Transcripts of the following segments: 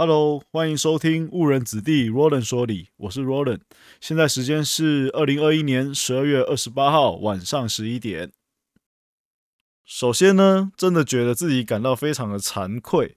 Hello，欢迎收听误人子弟 Roland 说理，我是 Roland。现在时间是二零二一年十二月二十八号晚上十一点。首先呢，真的觉得自己感到非常的惭愧。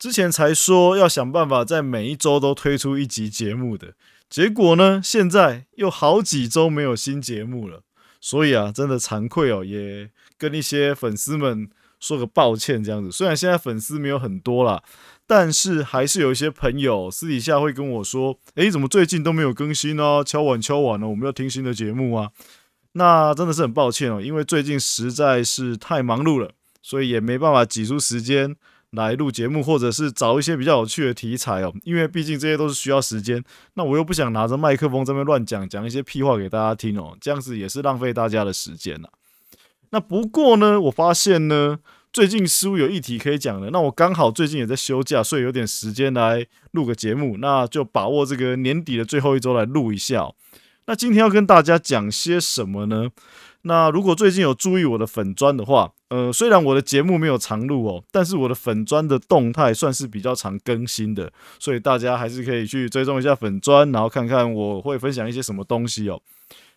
之前才说要想办法在每一周都推出一集节目的，结果呢，现在又好几周没有新节目了。所以啊，真的惭愧哦，也跟一些粉丝们说个抱歉。这样子，虽然现在粉丝没有很多啦，但是还是有一些朋友私底下会跟我说：“诶，怎么最近都没有更新呢？敲碗敲碗了，我们要听新的节目啊。”那真的是很抱歉哦，因为最近实在是太忙碌了，所以也没办法挤出时间。来录节目，或者是找一些比较有趣的题材哦，因为毕竟这些都是需要时间。那我又不想拿着麦克风这边乱讲，讲一些屁话给大家听哦，这样子也是浪费大家的时间呐。那不过呢，我发现呢，最近似乎有议题可以讲的。那我刚好最近也在休假，所以有点时间来录个节目，那就把握这个年底的最后一周来录一下。那今天要跟大家讲些什么呢？那如果最近有注意我的粉砖的话，呃，虽然我的节目没有常录哦，但是我的粉砖的动态算是比较常更新的，所以大家还是可以去追踪一下粉砖，然后看看我会分享一些什么东西哦。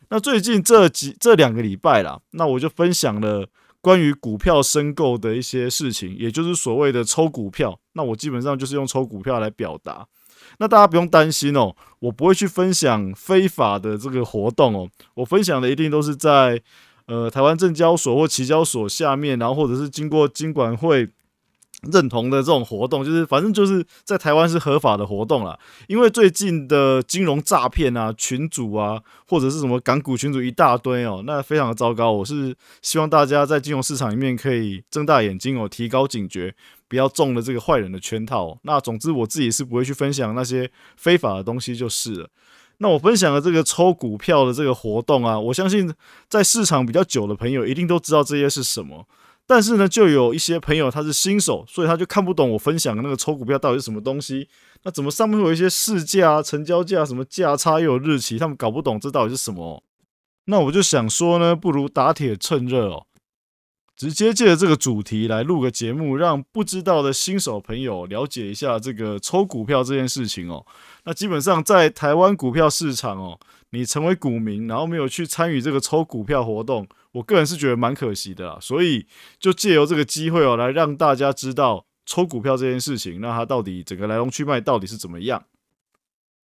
那最近这几这两个礼拜啦，那我就分享了关于股票申购的一些事情，也就是所谓的抽股票。那我基本上就是用抽股票来表达。那大家不用担心哦，我不会去分享非法的这个活动哦，我分享的一定都是在。呃，台湾证交所或期交所下面，然后或者是经过金管会认同的这种活动，就是反正就是在台湾是合法的活动啦。因为最近的金融诈骗啊、群主啊，或者是什么港股群主一大堆哦，那非常的糟糕。我是希望大家在金融市场里面可以睁大眼睛哦，提高警觉，不要中了这个坏人的圈套。那总之，我自己是不会去分享那些非法的东西就是了。那我分享的这个抽股票的这个活动啊，我相信在市场比较久的朋友一定都知道这些是什么。但是呢，就有一些朋友他是新手，所以他就看不懂我分享的那个抽股票到底是什么东西。那怎么上面会有一些市价啊、成交价、什么价差又有日期，他们搞不懂这到底是什么。那我就想说呢，不如打铁趁热哦。直接借着这个主题来录个节目，让不知道的新手朋友了解一下这个抽股票这件事情哦。那基本上在台湾股票市场哦，你成为股民，然后没有去参与这个抽股票活动，我个人是觉得蛮可惜的啦。所以就借由这个机会哦，来让大家知道抽股票这件事情，那它到底整个来龙去脉到底是怎么样。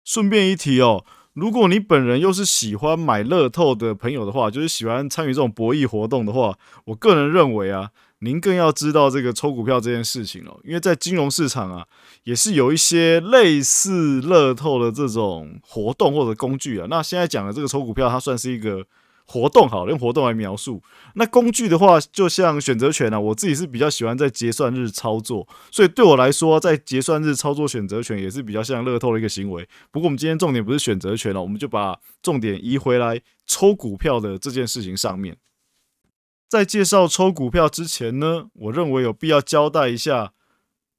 顺便一提哦。如果你本人又是喜欢买乐透的朋友的话，就是喜欢参与这种博弈活动的话，我个人认为啊，您更要知道这个抽股票这件事情哦，因为在金融市场啊，也是有一些类似乐透的这种活动或者工具啊。那现在讲的这个抽股票，它算是一个。活动好，用活动来描述。那工具的话，就像选择权啊，我自己是比较喜欢在结算日操作，所以对我来说，在结算日操作选择权也是比较像乐透的一个行为。不过我们今天重点不是选择权了，我们就把重点移回来抽股票的这件事情上面。在介绍抽股票之前呢，我认为有必要交代一下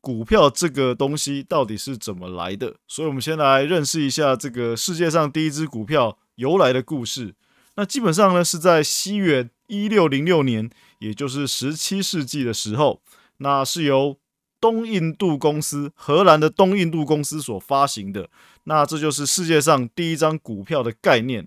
股票这个东西到底是怎么来的。所以，我们先来认识一下这个世界上第一只股票由来的故事。那基本上呢，是在西元一六零六年，也就是十七世纪的时候，那是由东印度公司，荷兰的东印度公司所发行的。那这就是世界上第一张股票的概念。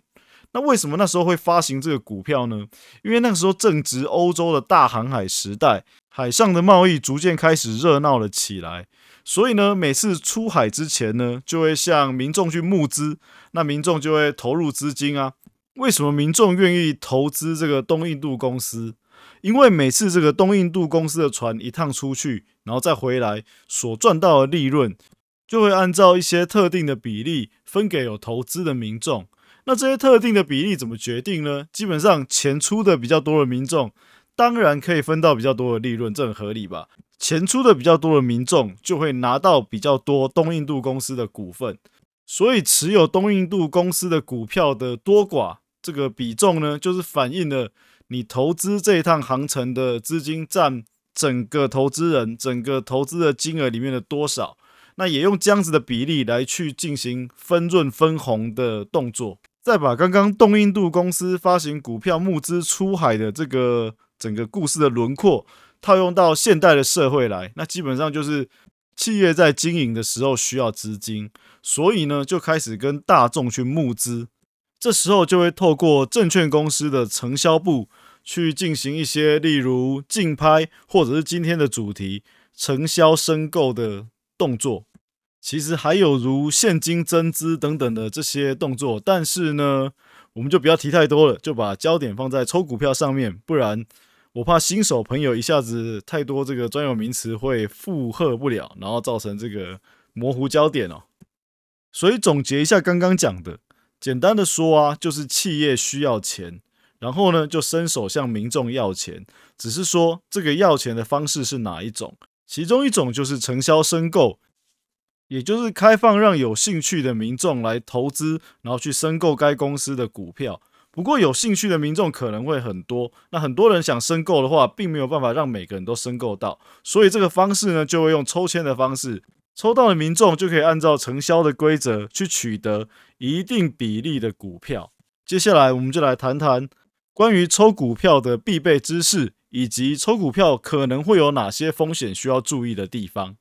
那为什么那时候会发行这个股票呢？因为那个时候正值欧洲的大航海时代，海上的贸易逐渐开始热闹了起来。所以呢，每次出海之前呢，就会向民众去募资，那民众就会投入资金啊。为什么民众愿意投资这个东印度公司？因为每次这个东印度公司的船一趟出去，然后再回来，所赚到的利润就会按照一些特定的比例分给有投资的民众。那这些特定的比例怎么决定呢？基本上钱出的比较多的民众，当然可以分到比较多的利润，这很合理吧？钱出的比较多的民众就会拿到比较多东印度公司的股份，所以持有东印度公司的股票的多寡。这个比重呢，就是反映了你投资这一趟航程的资金占整个投资人整个投资的金额里面的多少。那也用这样子的比例来去进行分润分红的动作。再把刚刚东印度公司发行股票募资出海的这个整个故事的轮廓套用到现代的社会来，那基本上就是企业在经营的时候需要资金，所以呢就开始跟大众去募资。这时候就会透过证券公司的承销部去进行一些，例如竞拍或者是今天的主题承销申购的动作。其实还有如现金增资等等的这些动作，但是呢，我们就不要提太多了，就把焦点放在抽股票上面，不然我怕新手朋友一下子太多这个专有名词会负荷不了，然后造成这个模糊焦点哦。所以总结一下刚刚讲的，简单的说啊，就是企业需要钱，然后呢就伸手向民众要钱，只是说这个要钱的方式是哪一种，其中一种就是承销申购。也就是开放让有兴趣的民众来投资，然后去申购该公司的股票。不过有兴趣的民众可能会很多，那很多人想申购的话，并没有办法让每个人都申购到，所以这个方式呢，就会用抽签的方式，抽到的民众就可以按照承销的规则去取得一定比例的股票。接下来我们就来谈谈关于抽股票的必备知识，以及抽股票可能会有哪些风险需要注意的地方。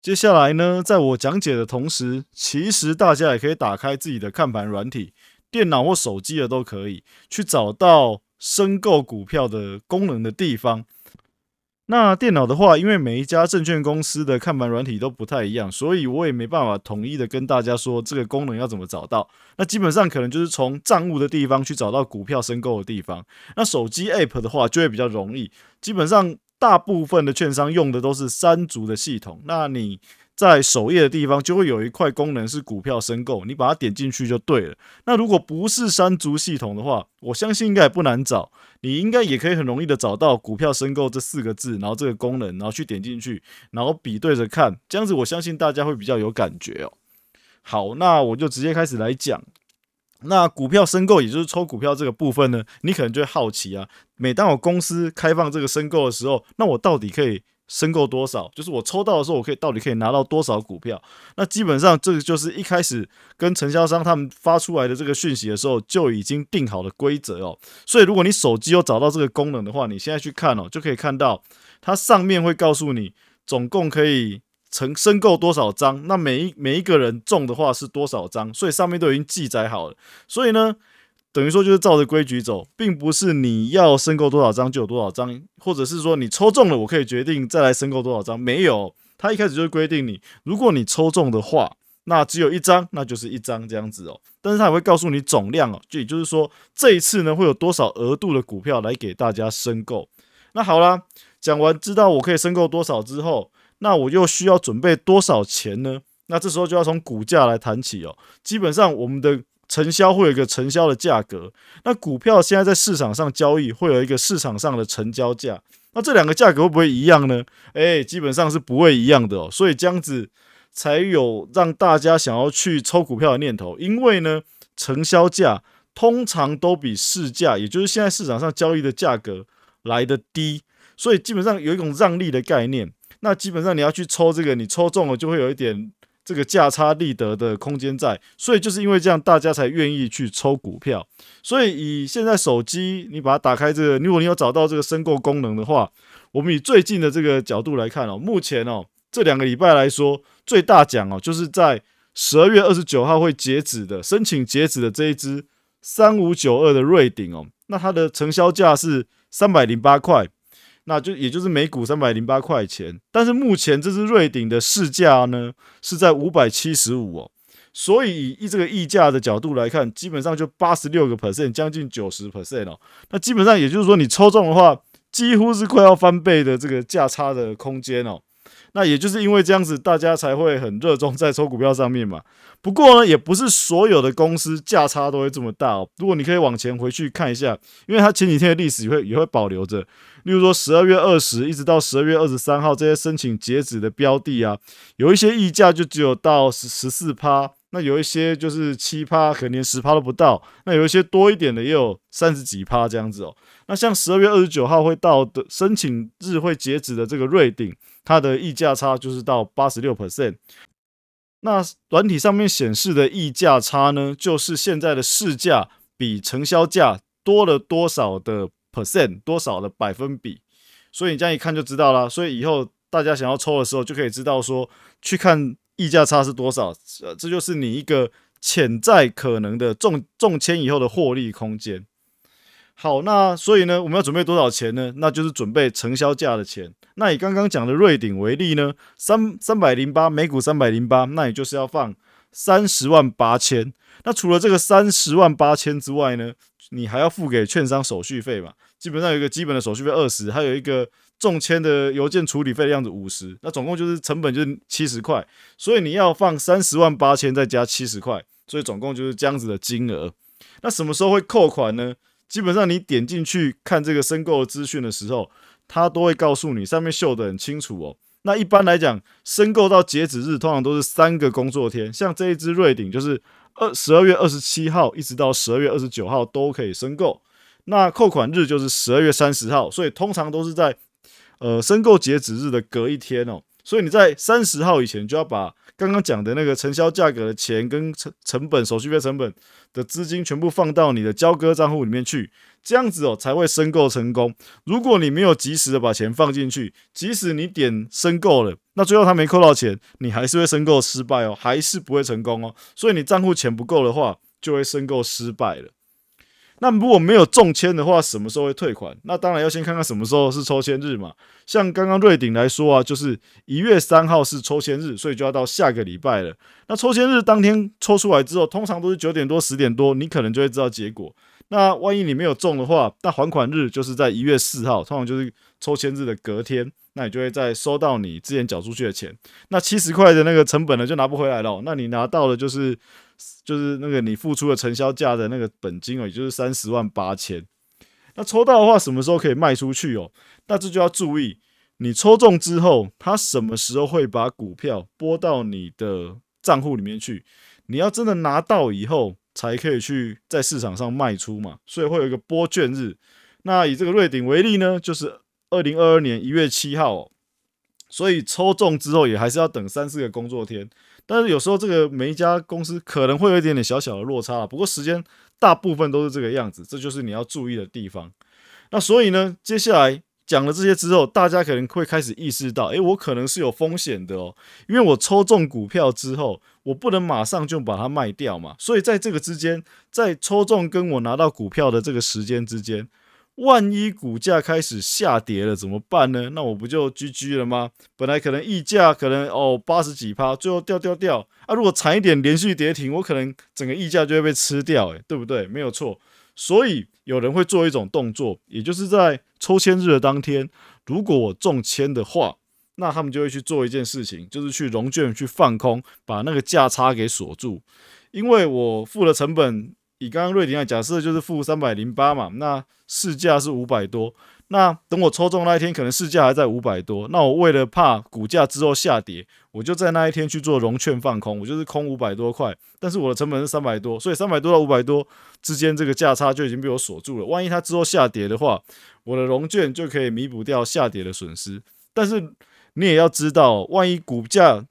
接下来呢，在我讲解的同时，其实大家也可以打开自己的看盘软体，电脑或手机的都可以去找到申购股票的功能的地方。那电脑的话，因为每一家证券公司的看盘软体都不太一样，所以我也没办法统一的跟大家说这个功能要怎么找到。那基本上可能就是从账务的地方去找到股票申购的地方。那手机 App 的话就会比较容易，基本上。大部分的券商用的都是三足的系统，那你在首页的地方就会有一块功能是股票申购，你把它点进去就对了。那如果不是三足系统的话，我相信应该也不难找，你应该也可以很容易的找到股票申购这四个字，然后这个功能，然后去点进去，然后比对着看，这样子我相信大家会比较有感觉哦。好，那我就直接开始来讲。那股票申购，也就是抽股票这个部分呢，你可能就会好奇啊。每当我公司开放这个申购的时候，那我到底可以申购多少？就是我抽到的时候，我可以到底可以拿到多少股票？那基本上这个就是一开始跟承销商他们发出来的这个讯息的时候就已经定好的规则哦。所以如果你手机有找到这个功能的话，你现在去看哦，就可以看到它上面会告诉你总共可以。成申购多少张？那每一每一个人中的话是多少张？所以上面都已经记载好了。所以呢，等于说就是照着规矩走，并不是你要申购多少张就有多少张，或者是说你抽中了，我可以决定再来申购多少张。没有，他一开始就规定你，如果你抽中的话，那只有一张，那就是一张这样子哦。但是他也会告诉你总量哦，就也就是说这一次呢会有多少额度的股票来给大家申购。那好啦，讲完知道我可以申购多少之后。那我又需要准备多少钱呢？那这时候就要从股价来谈起哦。基本上我们的承销会有一个承销的价格，那股票现在在市场上交易会有一个市场上的成交价。那这两个价格会不会一样呢？诶，基本上是不会一样的哦。所以这样子才有让大家想要去抽股票的念头，因为呢，成交价通常都比市价，也就是现在市场上交易的价格来的低，所以基本上有一种让利的概念。那基本上你要去抽这个，你抽中了就会有一点这个价差利得的空间在，所以就是因为这样，大家才愿意去抽股票。所以以现在手机你把它打开这个，如果你有找到这个申购功能的话，我们以最近的这个角度来看哦，目前哦这两个礼拜来说，最大奖哦就是在十二月二十九号会截止的申请截止的这一支三五九二的瑞鼎哦，那它的成交价是三百零八块。那就也就是每股三百零八块钱，但是目前这只瑞鼎的市价呢是在五百七十五哦，所以以这个溢价的角度来看，基本上就八十六个 percent，将近九十 percent 哦。那基本上也就是说，你抽中的话，几乎是快要翻倍的这个价差的空间哦。那也就是因为这样子，大家才会很热衷在抽股票上面嘛。不过呢，也不是所有的公司价差都会这么大哦。如果你可以往前回去看一下，因为它前几天的历史也会也会保留着。例如说，十二月二十一直到十二月二十三号这些申请截止的标的啊，有一些溢价就只有到十十四趴，那有一些就是七趴，可能连十趴都不到。那有一些多一点的也有三十几趴这样子哦。那像十二月二十九号会到的申请日会截止的这个瑞鼎。它的溢价差就是到八十六 percent，那软体上面显示的溢价差呢，就是现在的市价比成交价多了多少的 percent，多少的百分比，所以你这样一看就知道了。所以以后大家想要抽的时候，就可以知道说去看溢价差是多少，呃，这就是你一个潜在可能的中中签以后的获利空间。好，那所以呢，我们要准备多少钱呢？那就是准备承销价的钱。那以刚刚讲的瑞鼎为例呢，三三百零八每股三百零八，那也就是要放三十万八千。那除了这个三十万八千之外呢，你还要付给券商手续费嘛？基本上有一个基本的手续费二十，还有一个中签的邮件处理费的样子五十，那总共就是成本就是七十块。所以你要放三十万八千再加七十块，所以总共就是这样子的金额。那什么时候会扣款呢？基本上你点进去看这个申购资讯的时候，它都会告诉你，上面秀的很清楚哦。那一般来讲，申购到截止日通常都是三个工作天，像这一支瑞鼎就是二十二月二十七号一直到十二月二十九号都可以申购。那扣款日就是十二月三十号，所以通常都是在呃申购截止日的隔一天哦。所以你在三十号以前就要把刚刚讲的那个承销价格的钱跟成成本、手续费成本的资金全部放到你的交割账户里面去，这样子哦才会申购成功。如果你没有及时的把钱放进去，即使你点申购了，那最后他没扣到钱，你还是会申购失败哦，还是不会成功哦。所以你账户钱不够的话，就会申购失败了。那如果没有中签的话，什么时候会退款？那当然要先看看什么时候是抽签日嘛。像刚刚瑞鼎来说啊，就是一月三号是抽签日，所以就要到下个礼拜了。那抽签日当天抽出来之后，通常都是九点多、十点多，你可能就会知道结果。那万一你没有中的话，那还款日就是在一月四号，通常就是抽签日的隔天，那你就会再收到你之前缴出去的钱。那七十块的那个成本呢，就拿不回来了。那你拿到的就是。就是那个你付出的承销价的那个本金哦，也就是三十万八千。那抽到的话，什么时候可以卖出去哦？那这就要注意，你抽中之后，他什么时候会把股票拨到你的账户里面去？你要真的拿到以后，才可以去在市场上卖出嘛。所以会有一个拨券日。那以这个瑞鼎为例呢，就是二零二二年一月七号。所以抽中之后，也还是要等三四个工作天。但是有时候这个每一家公司可能会有一点点小小的落差，不过时间大部分都是这个样子，这就是你要注意的地方。那所以呢，接下来讲了这些之后，大家可能会开始意识到，诶，我可能是有风险的哦，因为我抽中股票之后，我不能马上就把它卖掉嘛。所以在这个之间，在抽中跟我拿到股票的这个时间之间。万一股价开始下跌了怎么办呢？那我不就 GG 了吗？本来可能溢价可能哦八十几趴，最后掉掉掉啊！如果惨一点连续跌停，我可能整个溢价就会被吃掉，诶，对不对？没有错。所以有人会做一种动作，也就是在抽签日的当天，如果我中签的话，那他们就会去做一件事情，就是去融券去放空，把那个价差给锁住，因为我付了成本。以刚刚瑞鼎来假设就是负三百零八嘛，那市价是五百多，那等我抽中那一天，可能市价还在五百多，那我为了怕股价之后下跌，我就在那一天去做融券放空，我就是空五百多块，但是我的成本是三百多，所以三百多到五百多之间这个价差就已经被我锁住了。万一它之后下跌的话，我的融券就可以弥补掉下跌的损失。但是你也要知道，万一股价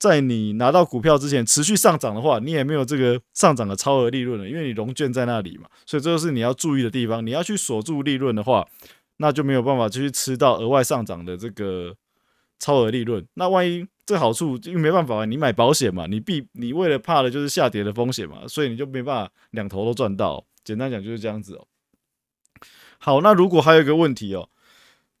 在你拿到股票之前持续上涨的话，你也没有这个上涨的超额利润了，因为你融券在那里嘛，所以这就是你要注意的地方。你要去锁住利润的话，那就没有办法去吃到额外上涨的这个超额利润。那万一这好处因为没办法，你买保险嘛，你必你为了怕的就是下跌的风险嘛，所以你就没办法两头都赚到。简单讲就是这样子哦。好，那如果还有一个问题哦，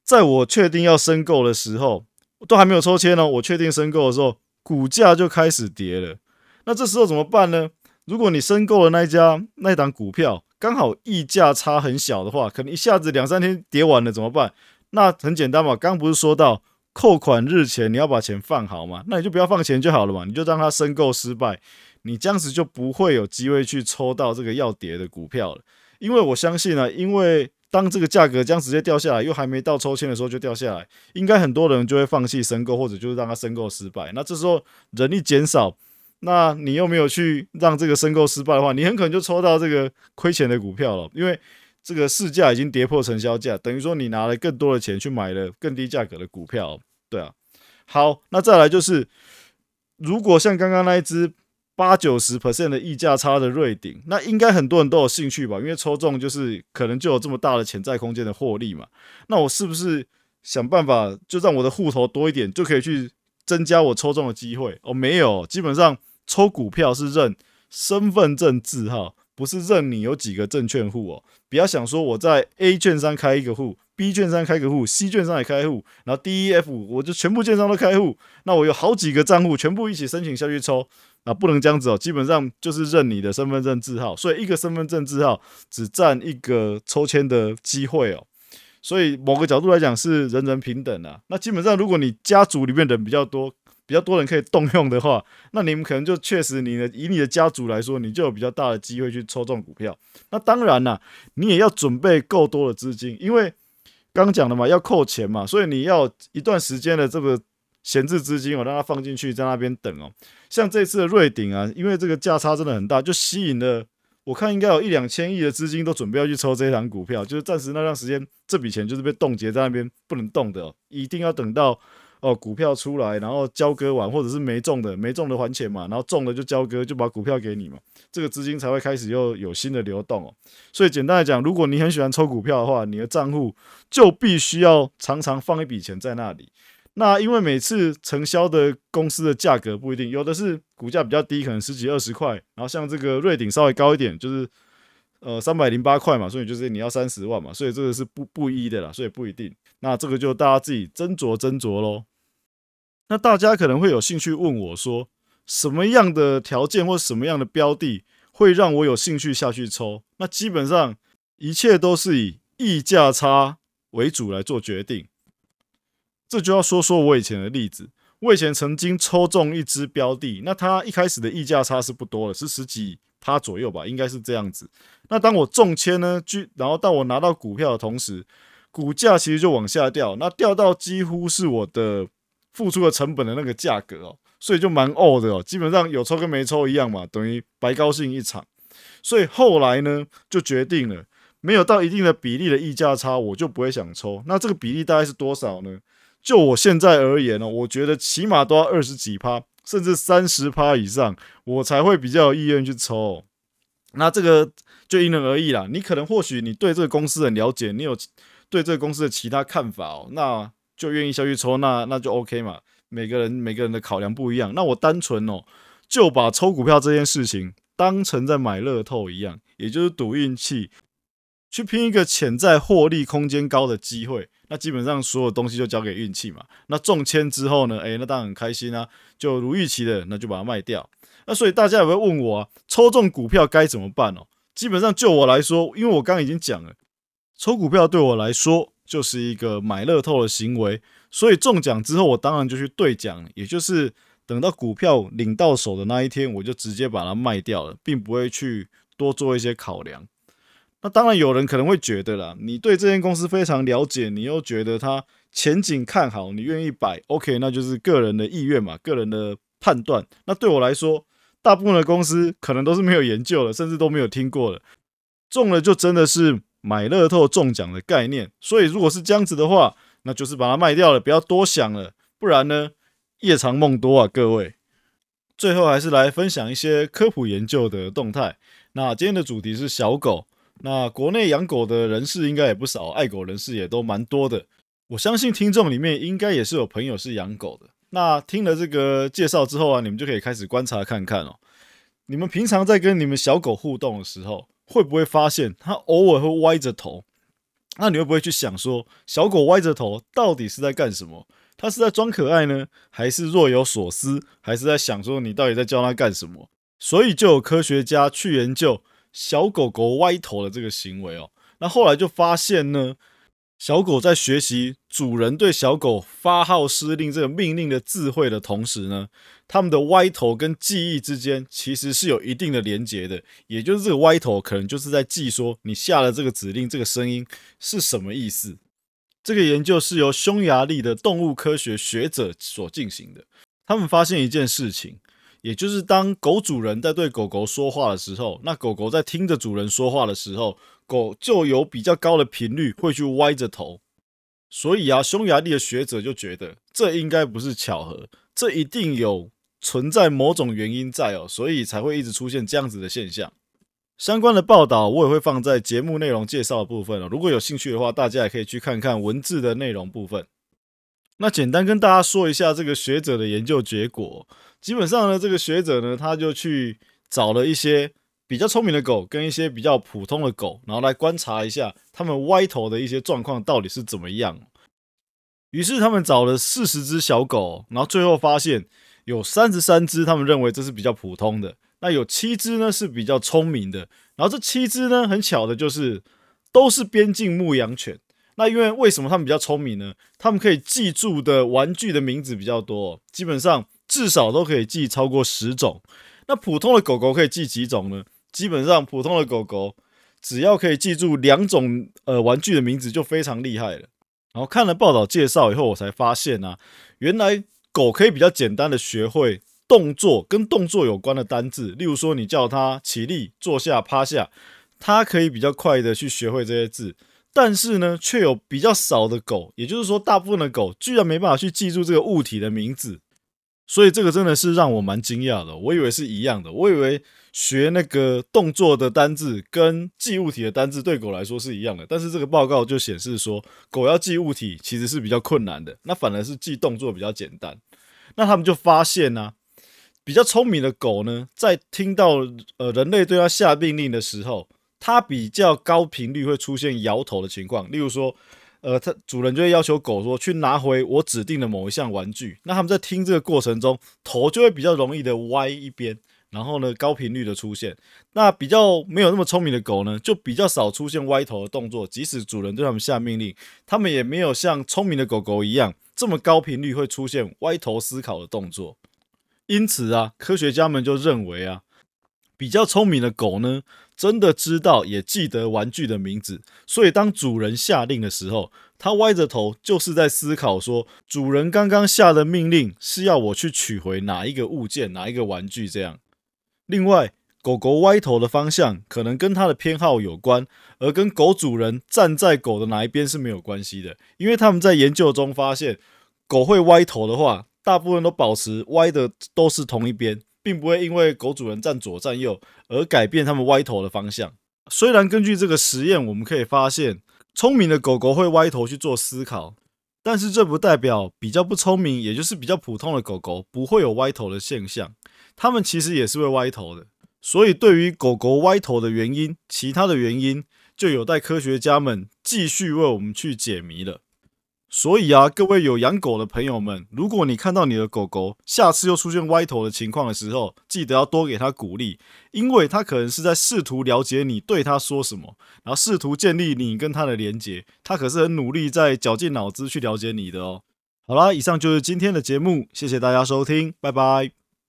在我确定要申购的时候，都还没有抽签哦，我确定申购的时候。股价就开始跌了，那这时候怎么办呢？如果你申购了那一家那一档股票，刚好溢价差很小的话，可能一下子两三天跌完了怎么办？那很简单嘛，刚不是说到扣款日前你要把钱放好嘛，那你就不要放钱就好了嘛，你就让它申购失败，你这样子就不会有机会去抽到这个要跌的股票了。因为我相信呢，因为当这个价格将直接掉下来，又还没到抽签的时候就掉下来，应该很多人就会放弃申购，或者就是让它申购失败。那这时候人力减少，那你又没有去让这个申购失败的话，你很可能就抽到这个亏钱的股票了，因为这个市价已经跌破成交价，等于说你拿了更多的钱去买了更低价格的股票。对啊，好，那再来就是，如果像刚刚那一只。八九十 percent 的溢价差的瑞鼎，那应该很多人都有兴趣吧？因为抽中就是可能就有这么大的潜在空间的获利嘛。那我是不是想办法就让我的户头多一点，就可以去增加我抽中的机会。哦，没有，基本上抽股票是认身份证字号，不是认你有几个证券户哦。不要想说我在 A 券商开一个户，B 券商开个户，C 券商也开户，然后 D、E、F 我就全部券商都开户，那我有好几个账户，全部一起申请下去抽。啊，不能这样子哦，基本上就是认你的身份证字号，所以一个身份证字号只占一个抽签的机会哦，所以某个角度来讲是人人平等啊。那基本上如果你家族里面人比较多，比较多人可以动用的话，那你们可能就确实你的以你的家族来说，你就有比较大的机会去抽中股票。那当然啦，你也要准备够多的资金，因为刚讲的嘛，要扣钱嘛，所以你要一段时间的这个。闲置资金，我让它放进去，在那边等哦。像这次的瑞鼎啊，因为这个价差真的很大，就吸引了我看应该有一两千亿的资金都准备要去抽这一档股票，就是暂时那段时间这笔钱就是被冻结在那边不能动的，一定要等到哦股票出来，然后交割完，或者是没中的没中的还钱嘛，然后中了就交割，就把股票给你嘛，这个资金才会开始又有新的流动哦。所以简单来讲，如果你很喜欢抽股票的话，你的账户就必须要常常放一笔钱在那里。那因为每次承销的公司的价格不一定，有的是股价比较低，可能十几二十块，然后像这个瑞鼎稍微高一点，就是呃三百零八块嘛，所以就是你要三十万嘛，所以这个是不不一的啦，所以不一定。那这个就大家自己斟酌斟酌喽。那大家可能会有兴趣问我说，什么样的条件或什么样的标的会让我有兴趣下去抽？那基本上一切都是以溢价差为主来做决定。这就要说说我以前的例子。我以前曾经抽中一只标的，那它一开始的溢价差是不多的，是十几趴左右吧，应该是这样子。那当我中签呢，就然后到我拿到股票的同时，股价其实就往下掉，那掉到几乎是我的付出的成本的那个价格哦，所以就蛮呕的哦，基本上有抽跟没抽一样嘛，等于白高兴一场。所以后来呢，就决定了，没有到一定的比例的溢价差，我就不会想抽。那这个比例大概是多少呢？就我现在而言呢，我觉得起码都要二十几趴，甚至三十趴以上，我才会比较有意愿去抽。那这个就因人而异啦。你可能或许你对这个公司很了解，你有对这个公司的其他看法哦，那就愿意下去抽，那那就 OK 嘛。每个人每个人的考量不一样。那我单纯哦，就把抽股票这件事情当成在买乐透一样，也就是赌运气，去拼一个潜在获利空间高的机会。那基本上所有东西就交给运气嘛。那中签之后呢？诶，那当然很开心啊，就如预期的，那就把它卖掉。那所以大家也会问我啊，抽中股票该怎么办哦？基本上就我来说，因为我刚刚已经讲了，抽股票对我来说就是一个买乐透的行为。所以中奖之后，我当然就去兑奖，也就是等到股票领到手的那一天，我就直接把它卖掉了，并不会去多做一些考量。那当然，有人可能会觉得啦，你对这间公司非常了解，你又觉得它前景看好，你愿意摆，OK，那就是个人的意愿嘛，个人的判断。那对我来说，大部分的公司可能都是没有研究的，甚至都没有听过的，中了就真的是买乐透中奖的概念。所以如果是这样子的话，那就是把它卖掉了，不要多想了，不然呢，夜长梦多啊，各位。最后还是来分享一些科普研究的动态。那今天的主题是小狗。那国内养狗的人士应该也不少，爱狗人士也都蛮多的。我相信听众里面应该也是有朋友是养狗的。那听了这个介绍之后啊，你们就可以开始观察看看哦。你们平常在跟你们小狗互动的时候，会不会发现它偶尔会歪着头？那你会不会去想说，小狗歪着头到底是在干什么？它是在装可爱呢，还是若有所思，还是在想说你到底在教它干什么？所以就有科学家去研究。小狗狗歪头的这个行为哦，那后来就发现呢，小狗在学习主人对小狗发号施令这个命令的智慧的同时呢，它们的歪头跟记忆之间其实是有一定的连结的，也就是这个歪头可能就是在记说你下了这个指令，这个声音是什么意思。这个研究是由匈牙利的动物科学学者所进行的，他们发现一件事情。也就是当狗主人在对狗狗说话的时候，那狗狗在听着主人说话的时候，狗就有比较高的频率会去歪着头。所以啊，匈牙利的学者就觉得这应该不是巧合，这一定有存在某种原因在哦，所以才会一直出现这样子的现象。相关的报道我也会放在节目内容介绍的部分哦。如果有兴趣的话，大家也可以去看看文字的内容部分。那简单跟大家说一下这个学者的研究结果。基本上呢，这个学者呢，他就去找了一些比较聪明的狗跟一些比较普通的狗，然后来观察一下它们歪头的一些状况到底是怎么样。于是他们找了四十只小狗，然后最后发现有三十三只，他们认为这是比较普通的。那有七只呢是比较聪明的。然后这七只呢，很巧的就是都是边境牧羊犬。那因为为什么他们比较聪明呢？他们可以记住的玩具的名字比较多，基本上至少都可以记超过十种。那普通的狗狗可以记几种呢？基本上普通的狗狗只要可以记住两种呃玩具的名字就非常厉害了。然后看了报道介绍以后，我才发现啊，原来狗可以比较简单的学会动作跟动作有关的单字，例如说你叫它起立、坐下、趴下，它可以比较快的去学会这些字。但是呢，却有比较少的狗，也就是说，大部分的狗居然没办法去记住这个物体的名字，所以这个真的是让我蛮惊讶的。我以为是一样的，我以为学那个动作的单字跟记物体的单字对狗来说是一样的，但是这个报告就显示说，狗要记物体其实是比较困难的，那反而是记动作比较简单。那他们就发现呢，比较聪明的狗呢，在听到呃人类对它下命令的时候。它比较高频率会出现摇头的情况，例如说，呃，它主人就会要求狗说去拿回我指定的某一项玩具，那他们在听这个过程中，头就会比较容易的歪一边，然后呢，高频率的出现。那比较没有那么聪明的狗呢，就比较少出现歪头的动作，即使主人对他们下命令，他们也没有像聪明的狗狗一样这么高频率会出现歪头思考的动作。因此啊，科学家们就认为啊。比较聪明的狗呢，真的知道也记得玩具的名字，所以当主人下令的时候，它歪着头就是在思考说，主人刚刚下的命令是要我去取回哪一个物件、哪一个玩具这样。另外，狗狗歪头的方向可能跟它的偏好有关，而跟狗主人站在狗的哪一边是没有关系的，因为他们在研究中发现，狗会歪头的话，大部分都保持歪的都是同一边。并不会因为狗主人站左站右而改变它们歪头的方向。虽然根据这个实验，我们可以发现聪明的狗狗会歪头去做思考，但是这不代表比较不聪明，也就是比较普通的狗狗不会有歪头的现象。它们其实也是会歪头的。所以，对于狗狗歪头的原因，其他的原因就有待科学家们继续为我们去解谜了。所以啊，各位有养狗的朋友们，如果你看到你的狗狗下次又出现歪头的情况的时候，记得要多给它鼓励，因为它可能是在试图了解你对它说什么，然后试图建立你跟它的连接。它可是很努力在绞尽脑汁去了解你的哦。好啦，以上就是今天的节目，谢谢大家收听，拜拜。